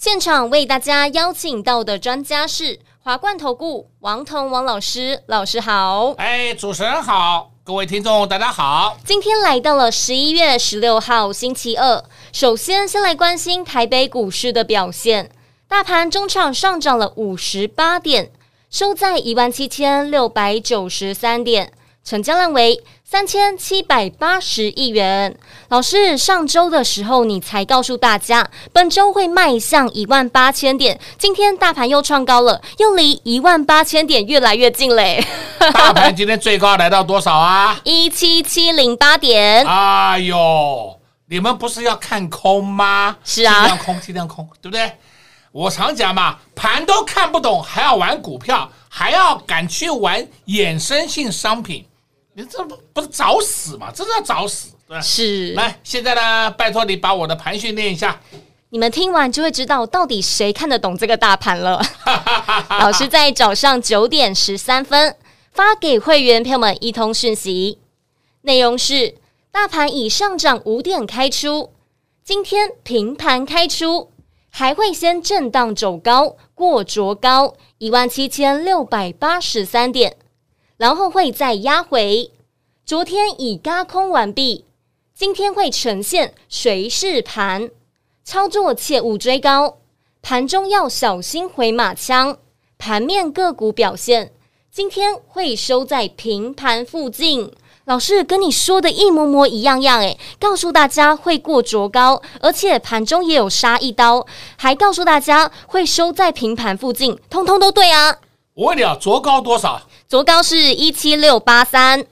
现场为大家邀请到的专家是华冠投顾王彤王老师，老师好。哎，主持人好，各位听众大家好。今天来到了十一月十六号星期二，首先先来关心台北股市的表现，大盘中场上涨了五十八点，收在一万七千六百九十三点。成交量为三千七百八十亿元。老师，上周的时候你才告诉大家，本周会迈向一万八千点。今天大盘又创高了，又离一万八千点越来越近嘞。大盘今天最高来到多少啊？一七七零八点。哎呦，你们不是要看空吗？是啊，尽量空，尽量空，对不对？我常讲嘛，盘都看不懂，还要玩股票，还要敢去玩衍生性商品。你这不不是找死吗？这是要找死，对，是。来，现在呢，拜托你把我的盘训练一下。你们听完就会知道到底谁看得懂这个大盘了。老师在早上九点十三分发给会员朋友们一通讯息，内容是：大盘已上涨五点开出，今天平盘开出，还会先震荡走高，过卓高一万七千六百八十三点。然后会再压回，昨天已轧空完毕，今天会呈现随势盘，操作切勿追高，盘中要小心回马枪。盘面个股表现，今天会收在平盘附近。老师跟你说的一模模一样样，诶，告诉大家会过卓高，而且盘中也有杀一刀，还告诉大家会收在平盘附近，通通都对啊。我问你啊，卓高多少？卓高是一七六八三，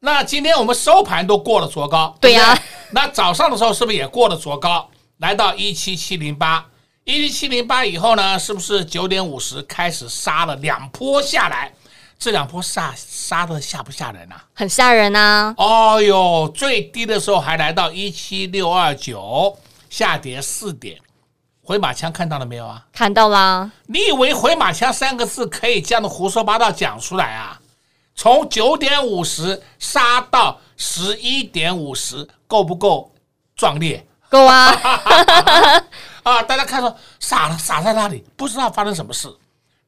那今天我们收盘都过了昨高，对呀、啊。那早上的时候是不是也过了昨高，来到一七七零八，一七七零八以后呢，是不是九点五十开始杀了两波下来？这两波杀杀的吓不吓人啊？很吓人啊！哦哟，最低的时候还来到一七六二九，下跌四点。回马枪看到了没有啊？看到啦！你以为回马枪三个字可以这样的胡说八道讲出来啊？从九点五十杀到十一点五十，够不够壮烈？够啊！啊！大家看说傻了，傻在那里，不知道发生什么事。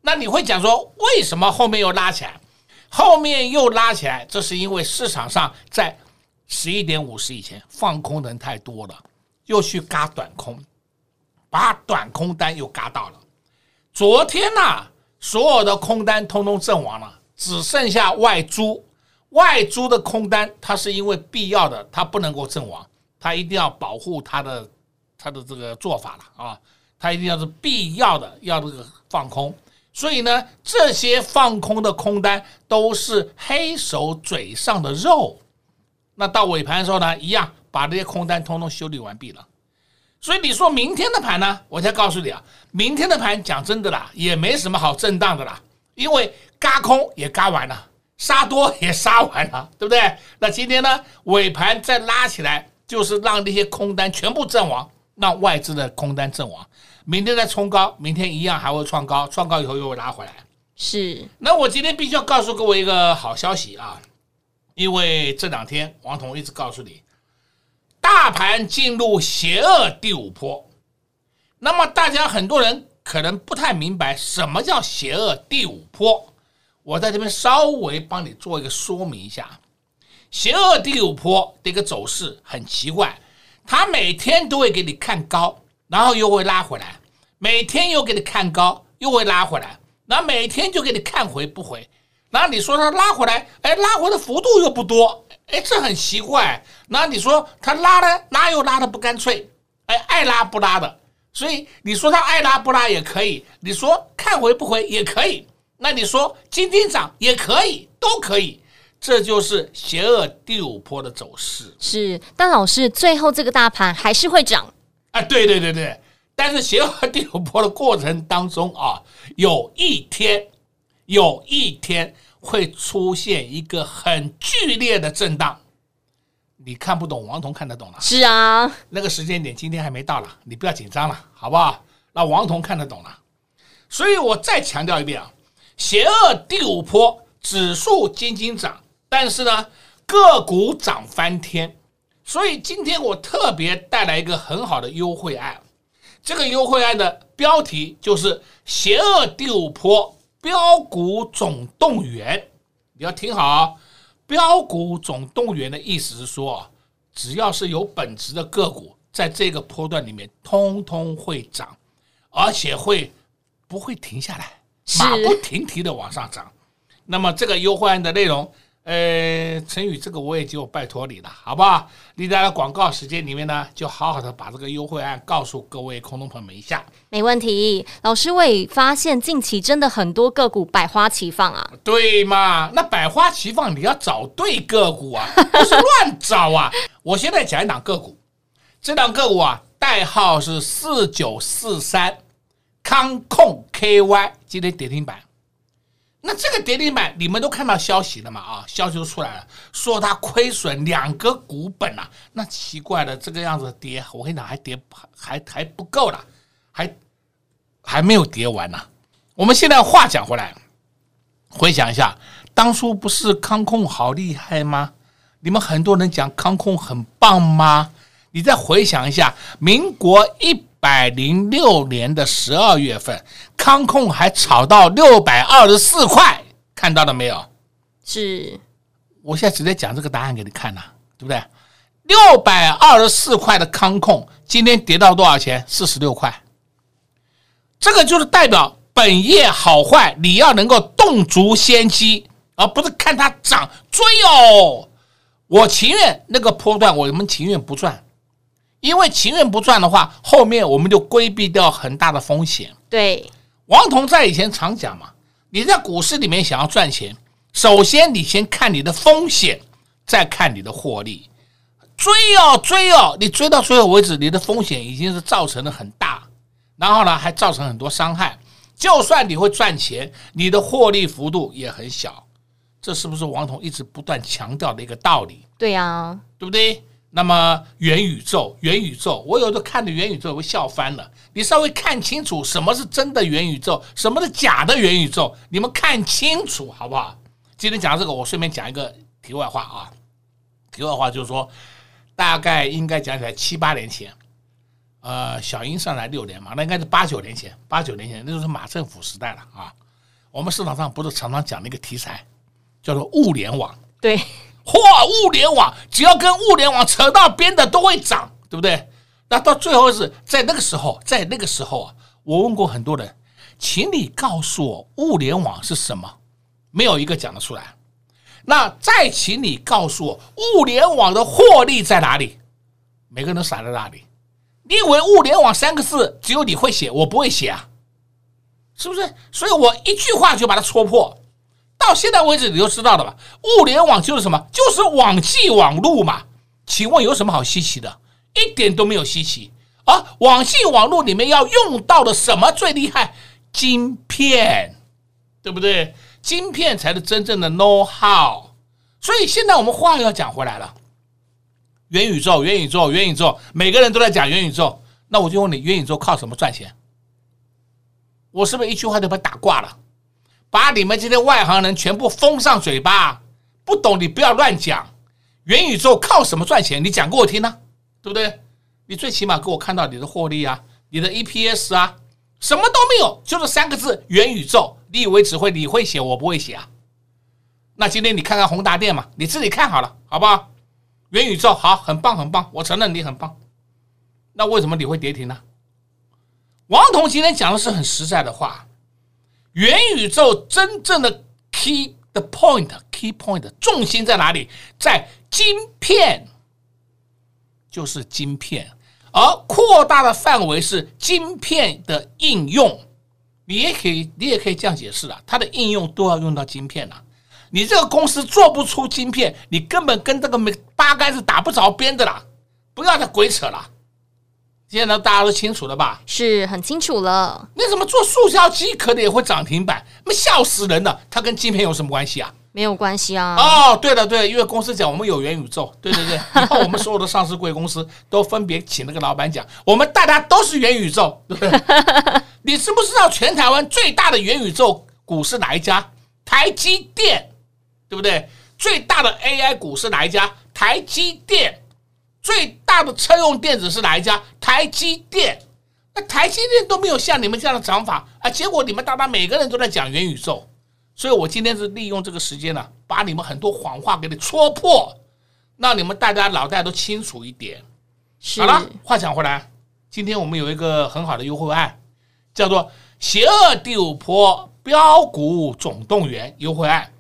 那你会讲说，为什么后面又拉起来？后面又拉起来，这是因为市场上在十一点五十以前放空的人太多了，又去嘎短空。把短空单又嘎到了，昨天呐、所有的空单通通阵亡了，只剩下外租。外租的空单，它是因为必要的，它不能够阵亡，它一定要保护它的它的这个做法了啊，它一定要是必要的，要这个放空。所以呢，这些放空的空单都是黑手嘴上的肉。那到尾盘的时候呢，一样把这些空单通通修理完毕了。所以你说明天的盘呢？我才告诉你啊，明天的盘讲真的啦，也没什么好震荡的啦，因为嘎空也嘎完了，杀多也杀完了，对不对？那今天呢，尾盘再拉起来，就是让那些空单全部阵亡，让外资的空单阵亡。明天再冲高，明天一样还会创高，创高以后又会拉回来。是。那我今天必须要告诉各位一个好消息啊，因为这两天王彤一直告诉你。大盘进入邪恶第五波，那么大家很多人可能不太明白什么叫邪恶第五波，我在这边稍微帮你做一个说明一下。邪恶第五波的一个走势很奇怪，它每天都会给你看高，然后又会拉回来，每天又给你看高，又会拉回来，然后每天就给你看回不回，然后你说它拉回来，哎，拉回的幅度又不多。哎，这很奇怪。那你说他拉的？拉又拉的不干脆，哎，爱拉不拉的。所以你说他爱拉不拉也可以，你说看回不回也可以。那你说今天涨也可以，都可以。这就是邪恶第五波的走势。是，但老师最后这个大盘还是会涨。啊，对对对对，但是邪恶第五波的过程当中啊，有一天，有一天会出现一个很剧烈的震荡。你看不懂，王彤看得懂了。是啊，那个时间点今天还没到了，你不要紧张了，好不好？那王彤看得懂了。所以我再强调一遍啊，邪恶第五波指数仅仅涨，但是呢，个股涨翻天。所以今天我特别带来一个很好的优惠案，这个优惠案的标题就是“邪恶第五波飙股总动员”。你要听好，“标股总动员”的意思是说，只要是有本质的个股，在这个波段里面，通通会涨，而且会不会停下来，马不停蹄的往上涨。那么这个优惠案的内容。呃，陈宇，这个我也就拜托你了，好不好？你在广告时间里面呢，就好好的把这个优惠案告诉各位空头朋友们一下。没问题，老师，我也发现近期真的很多个股百花齐放啊。对嘛？那百花齐放，你要找对个股啊，不是乱找啊。我现在讲一档个股，这档个股啊，代号是四九四三，康控 KY，今天跌停板。那这个跌停板，你们都看到消息了嘛？啊，消息都出来了，说它亏损两个股本啊。那奇怪了，这个样子跌，我跟你讲，还跌还还不够了，还还没有跌完呢。我们现在话讲回来，回想一下，当初不是康控好厉害吗？你们很多人讲康控很棒吗？你再回想一下，民国一。百零六年的十二月份，康控还炒到六百二十四块，看到了没有？是，我现在直接讲这个答案给你看呐，对不对？六百二十四块的康控，今天跌到多少钱？四十六块。这个就是代表本业好坏，你要能够洞烛先机，而不是看它涨追哦。我情愿那个波段，我们情愿不赚。因为情愿不赚的话，后面我们就规避掉很大的风险。对，王彤在以前常讲嘛，你在股市里面想要赚钱，首先你先看你的风险，再看你的获利。追哦追哦，你追到最后为止，你的风险已经是造成了很大，然后呢还造成很多伤害。就算你会赚钱，你的获利幅度也很小。这是不是王彤一直不断强调的一个道理？对呀、啊，对不对？那么元宇宙，元宇宙，我有时候看的元宇宙，我笑翻了。你稍微看清楚什么是真的元宇宙，什么是假的元宇宙，你们看清楚好不好？今天讲这个，我顺便讲一个题外话啊。题外话就是说，大概应该讲起来七八年前，呃，小英上来六年嘛，那应该是八九年前，八九年前那就是马政府时代了啊。我们市场上不是常常讲那个题材，叫做物联网，对。嚯，物联网只要跟物联网扯到边的都会涨，对不对？那到最后是在那个时候，在那个时候啊，我问过很多人，请你告诉我物联网是什么？没有一个讲得出来。那再请你告诉我物联网的获利在哪里？每个人都傻在那里。你以为物联网三个字只有你会写，我不会写啊？是不是？所以我一句话就把它戳破。到现在为止，你都知道了吧？物联网就是什么？就是网际网路嘛。请问有什么好稀奇的？一点都没有稀奇。啊网际网络里面要用到的什么最厉害？晶片，对不对？晶片才是真正的 know how。所以现在我们话又要讲回来了：元宇宙，元宇宙，元宇宙，每个人都在讲元宇宙。那我就问你，元宇宙靠什么赚钱？我是不是一句话就把它打挂了？把你们这些外行人全部封上嘴巴，不懂你不要乱讲。元宇宙靠什么赚钱？你讲给我听呢、对不对？你最起码给我看到你的获利啊，你的 EPS 啊，什么都没有，就是三个字：元宇宙。你以为只会你会写，我不会写啊？那今天你看看宏达电嘛，你自己看好了，好不好？元宇宙好，很棒很棒，我承认你很棒。那为什么你会跌停呢？王彤今天讲的是很实在的话。元宇宙真正的 key 的 point，key point 重心在哪里？在晶片，就是晶片，而扩大的范围是晶片的应用。你也可以，你也可以这样解释啊，它的应用都要用到晶片了。你这个公司做不出晶片，你根本跟这个八竿子打不着边的啦！不要再鬼扯了。现在大家都清楚了吧？是很清楚了。那怎么做塑胶机壳的也会涨停板？那笑死人了！它跟晶片有什么关系啊？没有关系啊。哦，对了对了，因为公司讲我们有元宇宙，对对对。以后我们所有的上市贵公司都分别请那个老板讲，我们大家都是元宇宙，对不对？你知不知道全台湾最大的元宇宙股是哪一家？台积电，对不对？最大的 AI 股是哪一家？台积电。最大的车用电子是哪一家？台积电。那台积电都没有像你们这样的涨法啊！结果你们大家每个人都在讲元宇宙，所以我今天是利用这个时间呢、啊，把你们很多谎话给你戳破，让你们大家脑袋都清楚一点。好了，话讲回来，今天我们有一个很好的优惠案，叫做“邪恶第五波标股总动员”优惠案。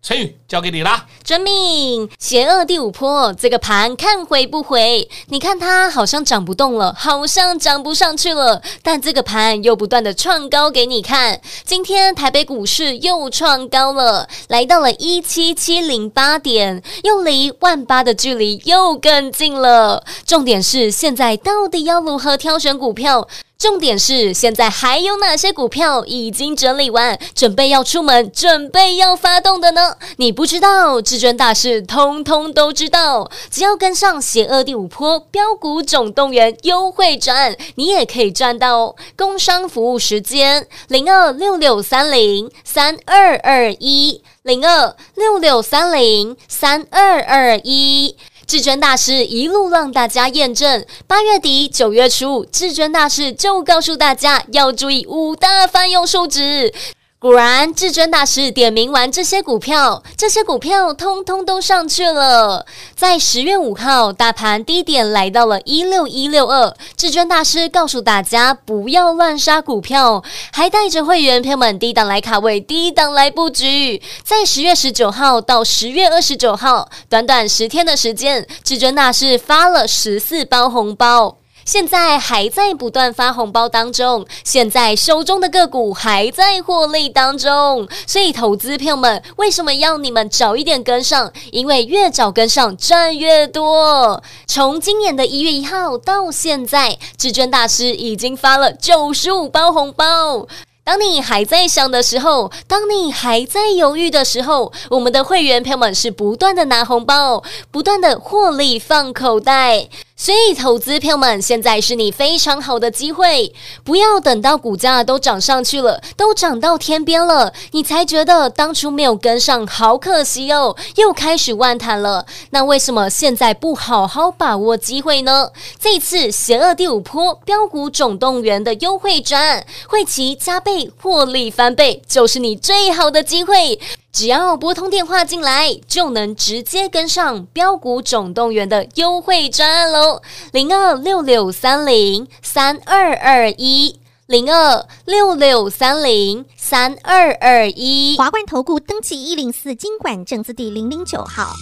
成语交给你啦！遵命，邪恶第五波，这个盘看回不回？你看它好像涨不动了，好像涨不上去了，但这个盘又不断的创高给你看。今天台北股市又创高了，来到了一七七零八点，又离万八的距离又更近了。重点是现在到底要如何挑选股票？重点是，现在还有哪些股票已经整理完，准备要出门，准备要发动的呢？你不知道，至尊大师通通都知道。只要跟上邪恶第五波标股总动员优惠赚，你也可以赚到哦。工商服务时间：零二六六三零三二二一，零二六六三零三二二一。至尊大师一路让大家验证，八月底九月初，至尊大师就告诉大家要注意五大泛用数值。果然，至尊大师点名完这些股票，这些股票通通都上去了。在十月五号，大盘低点来到了一六一六二，至尊大师告诉大家不要乱杀股票，还带着会员朋友们低档来卡位，低档来布局。在十月十九号到十月二十九号，短短十天的时间，至尊大师发了十四包红包。现在还在不断发红包当中，现在手中的个股还在获利当中，所以投资朋友们为什么要你们早一点跟上？因为越早跟上赚越多。从今年的一月一号到现在，至尊大师已经发了九十五包红包。当你还在想的时候，当你还在犹豫的时候，我们的会员朋友们是不断的拿红包，不断的获利放口袋。所以，投资朋友们，现在是你非常好的机会，不要等到股价都涨上去了，都涨到天边了，你才觉得当初没有跟上，好可惜哦，又开始万谈了。那为什么现在不好好把握机会呢？这次邪恶第五波标股总动员的优惠转，会期加倍获利翻倍，就是你最好的机会。只要拨通电话进来，就能直接跟上标股总动员的优惠专案喽！零二六六三零三二二一，零二六六三零三二二一。华冠投顾登记一零四经管证字第零零九号。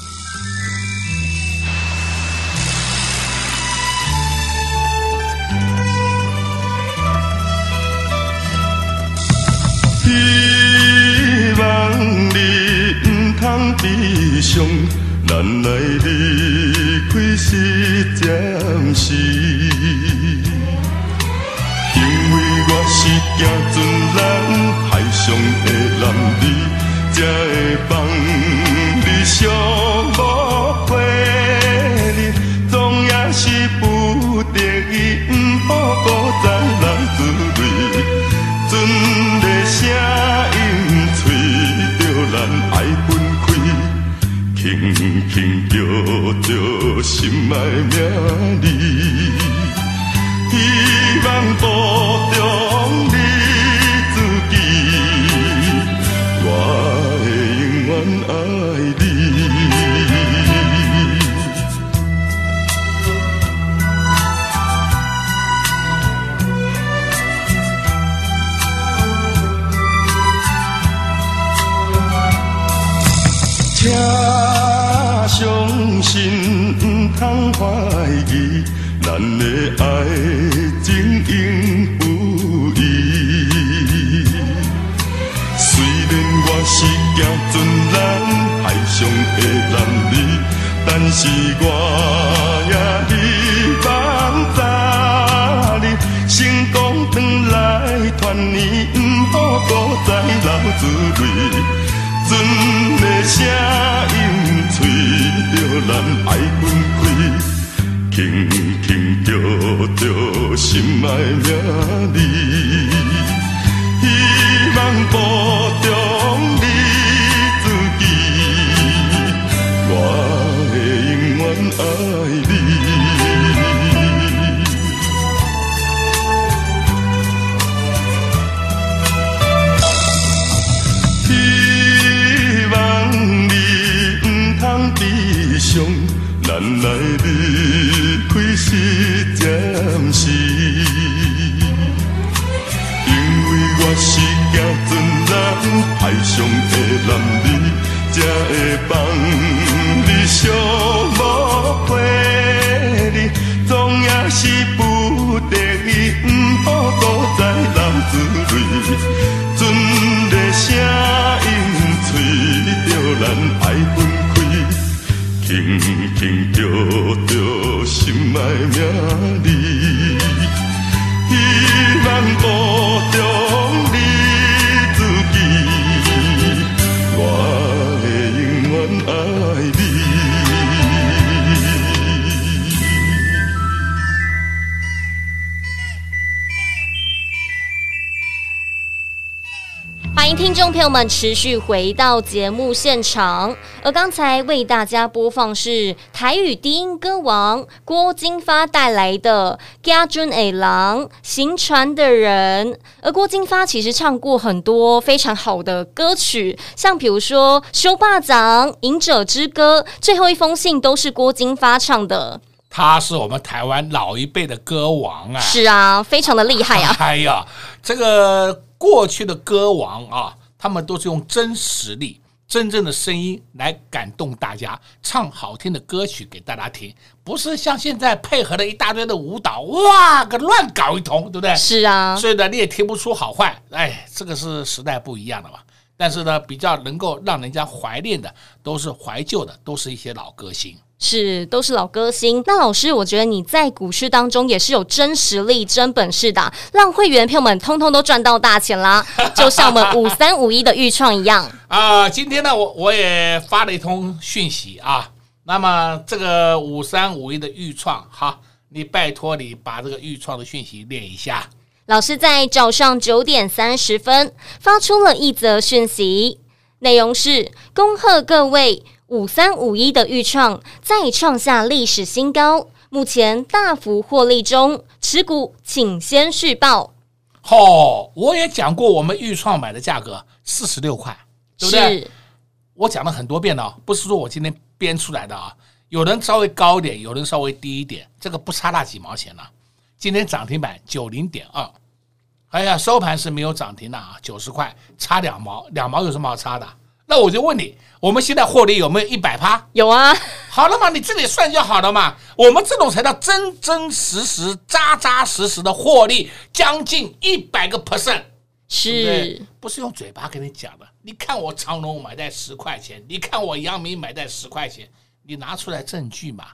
希望你不通悲伤，咱来离开是暂时。因为我是行船人，海上的男儿，才会放你寂寞心爱名字，难离，但是我也希望早日成功转来团圆，不好孤单流滋味。船的声音吹着咱爱分开，轻轻叫着心爱名字。离开是暂时，因为我是行船人，海上的男儿，才会放你寂寞回忆，总也是不得已，不好搁再流珠泪，船的声音催着咱爱分开。轻轻着着心爱名字，希望保重你欢迎听众朋友们持续回到节目现场，而刚才为大家播放是台语低音歌王郭金发带来的《家尊 A 郎行船的人》，而郭金发其实唱过很多非常好的歌曲，像比如说《修霸掌》《隐者之歌》，最后一封信都是郭金发唱的。他是我们台湾老一辈的歌王啊！是啊，非常的厉害啊！哎呀，这个。过去的歌王啊，他们都是用真实力、真正的声音来感动大家，唱好听的歌曲给大家听，不是像现在配合了一大堆的舞蹈，哇，个乱搞一通，对不对？是啊，所以呢，你也听不出好坏。哎，这个是时代不一样的嘛。但是呢，比较能够让人家怀念的，都是怀旧的，都是一些老歌星。是，都是老歌星。那老师，我觉得你在股市当中也是有真实力、真本事的，让会员朋友们通通都赚到大钱啦，就像我们五三五一的预创一样啊、呃。今天呢，我我也发了一通讯息啊。那么这个五三五一的预创，哈，你拜托你把这个预创的讯息念一下。老师在早上九点三十分发出了一则讯息，内容是：恭贺各位。五三五一的预创再创下历史新高，目前大幅获利中，持股请先续报。好、哦，我也讲过，我们预创买的价格四十六块，对不对？是我讲了很多遍了，不是说我今天编出来的啊。有人稍微高一点，有人稍微低一点，这个不差那几毛钱了。今天涨停板九零点二，哎呀，收盘是没有涨停的啊，九十块，差两毛，两毛有什么好差的？那我就问你，我们现在获利有没有一百趴？有啊，好了嘛，你自己算就好了嘛。我们这种才叫真真实实、扎扎实实的获利，将近一百个 percent，是对不对？不是用嘴巴跟你讲的。你看我长隆买在十块钱，你看我阳明买在十块钱，你拿出来证据嘛？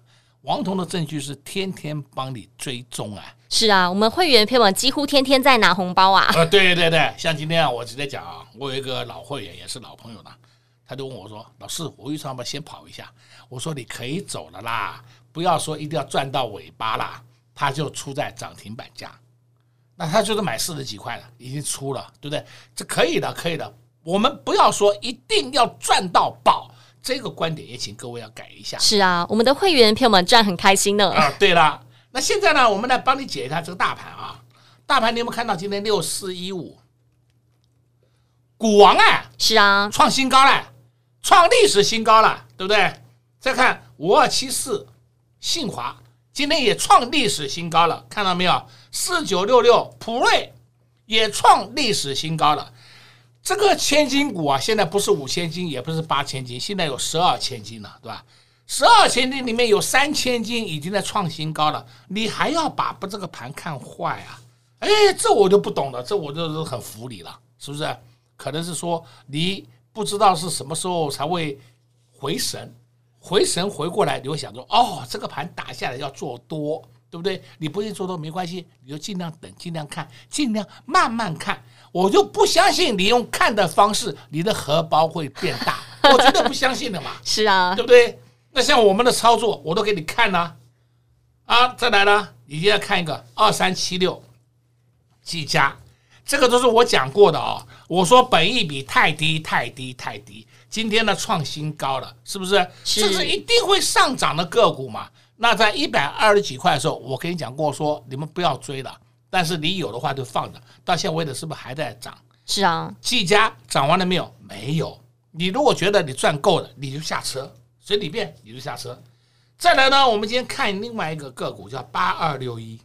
王彤的证据是天天帮你追踪啊。是啊，我们会员朋友们几乎天天在拿红包啊。呃，对对对，像今天啊，我直接讲啊，我有一个老会员，也是老朋友呢。他就问我说：“老师，我预算要不要先跑一下？”我说：“你可以走了啦，不要说一定要赚到尾巴啦。”他就出在涨停板价，那他就是买四十几块了，已经出了，对不对？这可以的，可以的。我们不要说一定要赚到宝，这个观点也请各位要改一下。是啊，我们的会员朋友们赚很开心呢啊。对了，那现在呢，我们来帮你解一下这个大盘啊。大盘你有没有看到今天六四一五，股王啊？是啊，创新高了。创历史新高了，对不对？再看五二七四，信华今天也创历史新高了，看到没有？四九六六普瑞也创历史新高了。这个千金股啊，现在不是五千金，也不是八千金，现在有十二千金了，对吧？十二千金里面有三千金已经在创新高了，你还要把不这个盘看坏啊？哎，这我就不懂了，这我就是很服你了，是不是？可能是说你。不知道是什么时候才会回神，回神回过来，你会想说：哦，这个盘打下来要做多，对不对？你不愿意做多没关系，你就尽量等，尽量看，尽量慢慢看。我就不相信你用看的方式，你的荷包会变大，我绝对不相信的嘛。是啊，对不对？那像我们的操作，我都给你看了啊，再来呢，你现在看一个二三七六，技嘉，这个都是我讲过的哦。我说本益比太低，太低，太低。今天呢创新高了，是不是？是，这是一定会上涨的个股嘛？那在一百二十几块的时候，我跟你讲过说，你们不要追了。但是你有的话就放着，到现在为止是不是还在涨？是啊，技嘉涨完了没有？没有。你如果觉得你赚够了，你就下车，随你便，你就下车。再来呢，我们今天看另外一个个股叫八二六一。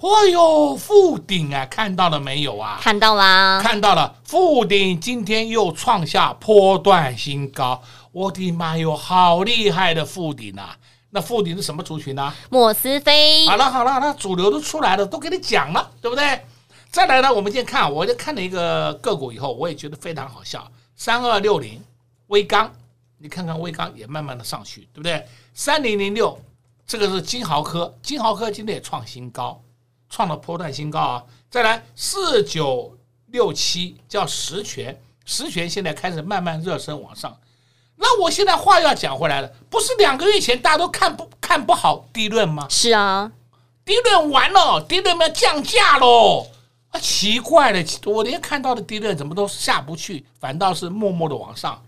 嚯哟，富鼎啊，看到了没有啊？看到啦，看到了。富鼎今天又创下波段新高，我的妈哟，好厉害的富鼎啊！那富鼎是什么族群呢、啊？莫斯菲。好了好了，那主流都出来了，都给你讲了，对不对？再来呢，我们今天看，我就看了一个个股以后，我也觉得非常好笑。三二六零，威刚，你看看威刚也慢慢的上去，对不对？三零零六，这个是金豪科，金豪科今天也创新高，创了波段新高啊。再来四九六七，叫实权，实权现在开始慢慢热身往上。那我现在话又要讲回来了，不是两个月前大家都看不看不好低论吗？是啊，低论完了，低润要降价喽！啊，奇怪了，我连看到的低论怎么都下不去，反倒是默默的往上。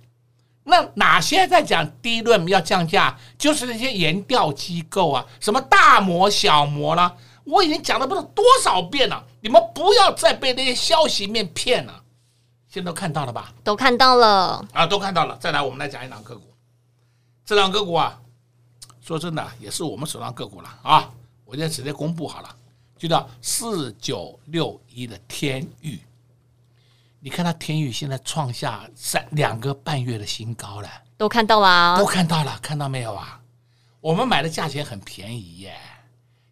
那哪些在讲低论要降价？就是那些研调机构啊，什么大摩、小摩啦，我已经讲了不知道多少遍了，你们不要再被那些消息面骗了。现在都看到了吧？都看到了啊，都看到了。再来，我们来讲一档个股。这档个股啊，说真的，也是我们手上个股了啊。我现在直接公布好了，就叫四九六一的天钰。你看它天钰现在创下三两个半月的新高了，都看到了，都看到了，看到没有啊？我们买的价钱很便宜耶，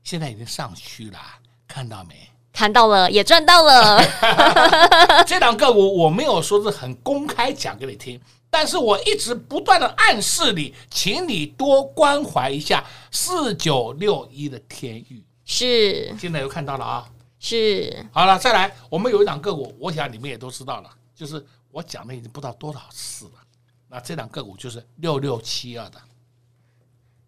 现在已经上去了，看到没？看到了，也赚到了。这两个股我没有说是很公开讲给你听，但是我一直不断的暗示你，请你多关怀一下四九六一的天域。是，现在又看到了啊。是，好了，再来，我们有一档个股，我想你们也都知道了，就是我讲的已经不知道多少次了。那这档个股就是六六七二的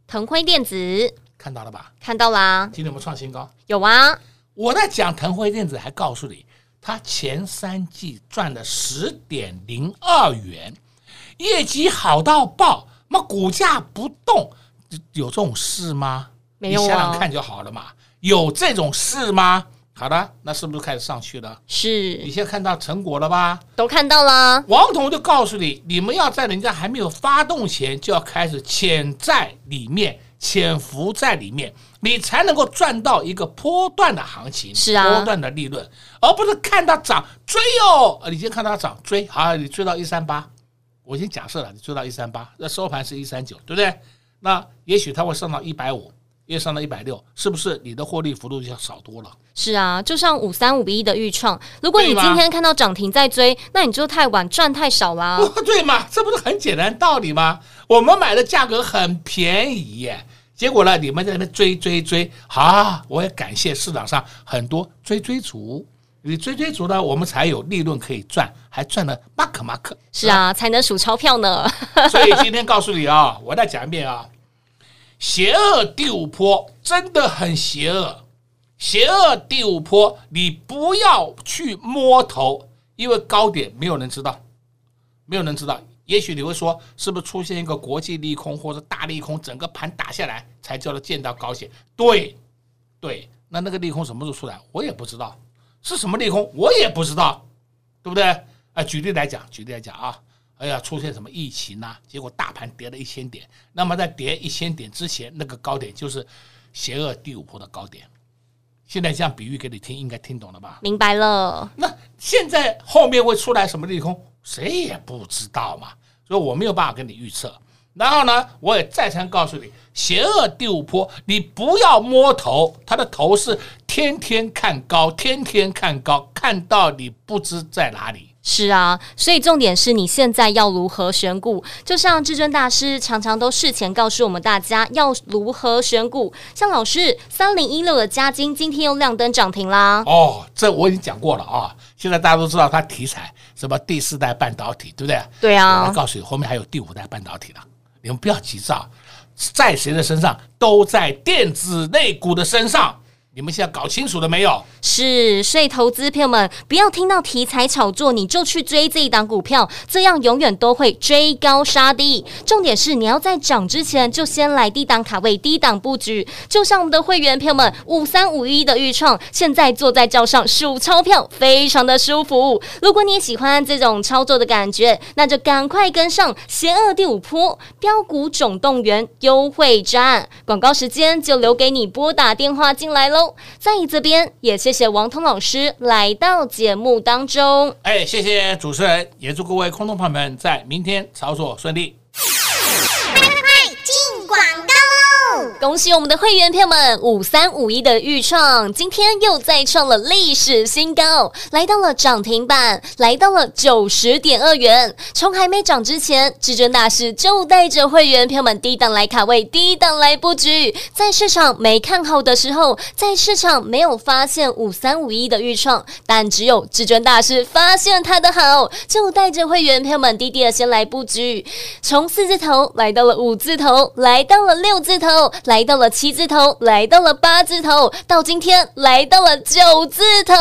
腾辉电子，看到了吧？看到啦。今天我们创新高，有啊。我在讲腾辉电子，还告诉你，它前三季赚了十点零二元，业绩好到爆，那股价不动，有这种事吗？没有啊，你想想看就好了嘛。有这种事吗？好的，那是不是开始上去了？是。你现在看到成果了吧？都看到了。王彤就告诉你，你们要在人家还没有发动前，就要开始潜在里面。潜伏在里面，你才能够赚到一个波段的行情，是啊，波段的利润，而不是看它涨追哦。你先看它涨追，好，你追到一三八，我已经假设了，你追到一三八，那收盘是一三九，对不对？那也许它会上到一百五，也上到一百六，是不是你的获利幅度就要少多了？是啊，就像五三五一的预创，如果你今天看到涨停在追，那你就太晚赚太少啦。对嘛？这不是很简单道理吗？我们买的价格很便宜耶。结果呢？你们在那边追追追，好、啊，我也感谢市场上很多追追族，你追追族呢，我们才有利润可以赚，还赚了马克马克。是啊，才能数钞票呢。所以今天告诉你啊，我再讲一遍啊，邪恶第五波真的很邪恶，邪恶第五波，你不要去摸头，因为高点没有人知道，没有人知道。也许你会说，是不是出现一个国际利空或者大利空，整个盘打下来才叫做见到高点？对，对，那那个利空什么时候出来？我也不知道是什么利空，我也不知道，对不对？啊，举例来讲，举例来讲啊，哎呀，出现什么疫情呐、啊？结果大盘跌了一千点，那么在跌一千点之前，那个高点就是邪恶第五波的高点。现在这样比喻给你听，应该听懂了吧？明白了。那现在后面会出来什么利空？谁也不知道嘛，所以我没有办法跟你预测。然后呢，我也再三告诉你，邪恶第五波，你不要摸头，他的头是天天看高，天天看高，看到你不知在哪里。是啊，所以重点是你现在要如何选股？就像至尊大师常常都事前告诉我们大家要如何选股。像老师三零一六的嘉金今天又亮灯涨停啦。哦，这我已经讲过了啊。现在大家都知道它题材什么第四代半导体，对不对？对啊。我告诉你，后面还有第五代半导体的，你们不要急躁，在谁的身上？都在电子内股的身上。你们现在搞清楚了没有？是，所以投资朋友们不要听到题材炒作你就去追这一档股票，这样永远都会追高杀低。重点是你要在涨之前就先来低档卡位、低档布局。就像我们的会员朋友们，五三五一的预创，现在坐在轿上数钞票，非常的舒服。如果你喜欢这种操作的感觉，那就赶快跟上邪恶第五波标股总动员优惠战。广告时间就留给你拨打电话进来喽。在这边也谢谢王通老师来到节目当中。哎，谢谢主持人，也祝各位空洞朋友们在明天操作顺利。恭喜我们的会员朋友们，五三五一的预创今天又再创了历史新高，来到了涨停板，来到了九十点二元。从还没涨之前，至尊大师就带着会员朋友们低档来卡位，低档来布局。在市场没看好的时候，在市场没有发现五三五一的预创，但只有至尊大师发现它的好，就带着会员朋友们低低的先来布局，从四字头来到了五字头，来到了六字头。来到了七字头，来到了八字头，到今天来到了九字头，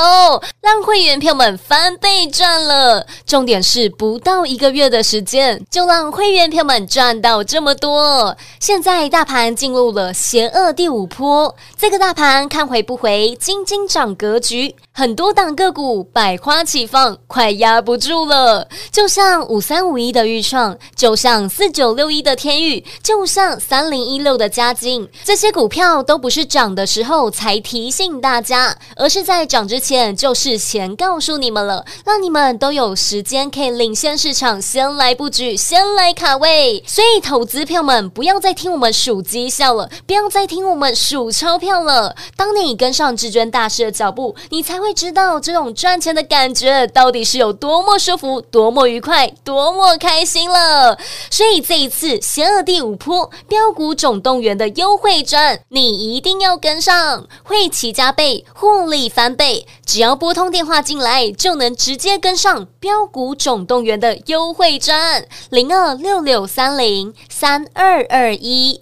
让会员票们翻倍赚了。重点是不到一个月的时间，就让会员票们赚到这么多。现在大盘进入了邪恶第五波，这个大盘看回不回，金金涨格局，很多档个股百花齐放，快压不住了。就像五三五一的预创，就像四九六一的天宇，就像三零一六的嘉金。这些股票都不是涨的时候才提醒大家，而是在涨之前就事前告诉你们了，让你们都有时间可以领先市场，先来布局，先来卡位。所以，投资票们不要再听我们数绩效了，不要再听我们数钞票了。当你跟上至尊大师的脚步，你才会知道这种赚钱的感觉到底是有多么舒服、多么愉快、多么开心了。所以，这一次邪恶第五波标股总动员的优惠赚，你一定要跟上，会期加倍，获利翻倍。只要拨通电话进来，就能直接跟上标股总动员的优惠赚。零二六六三零三二二一，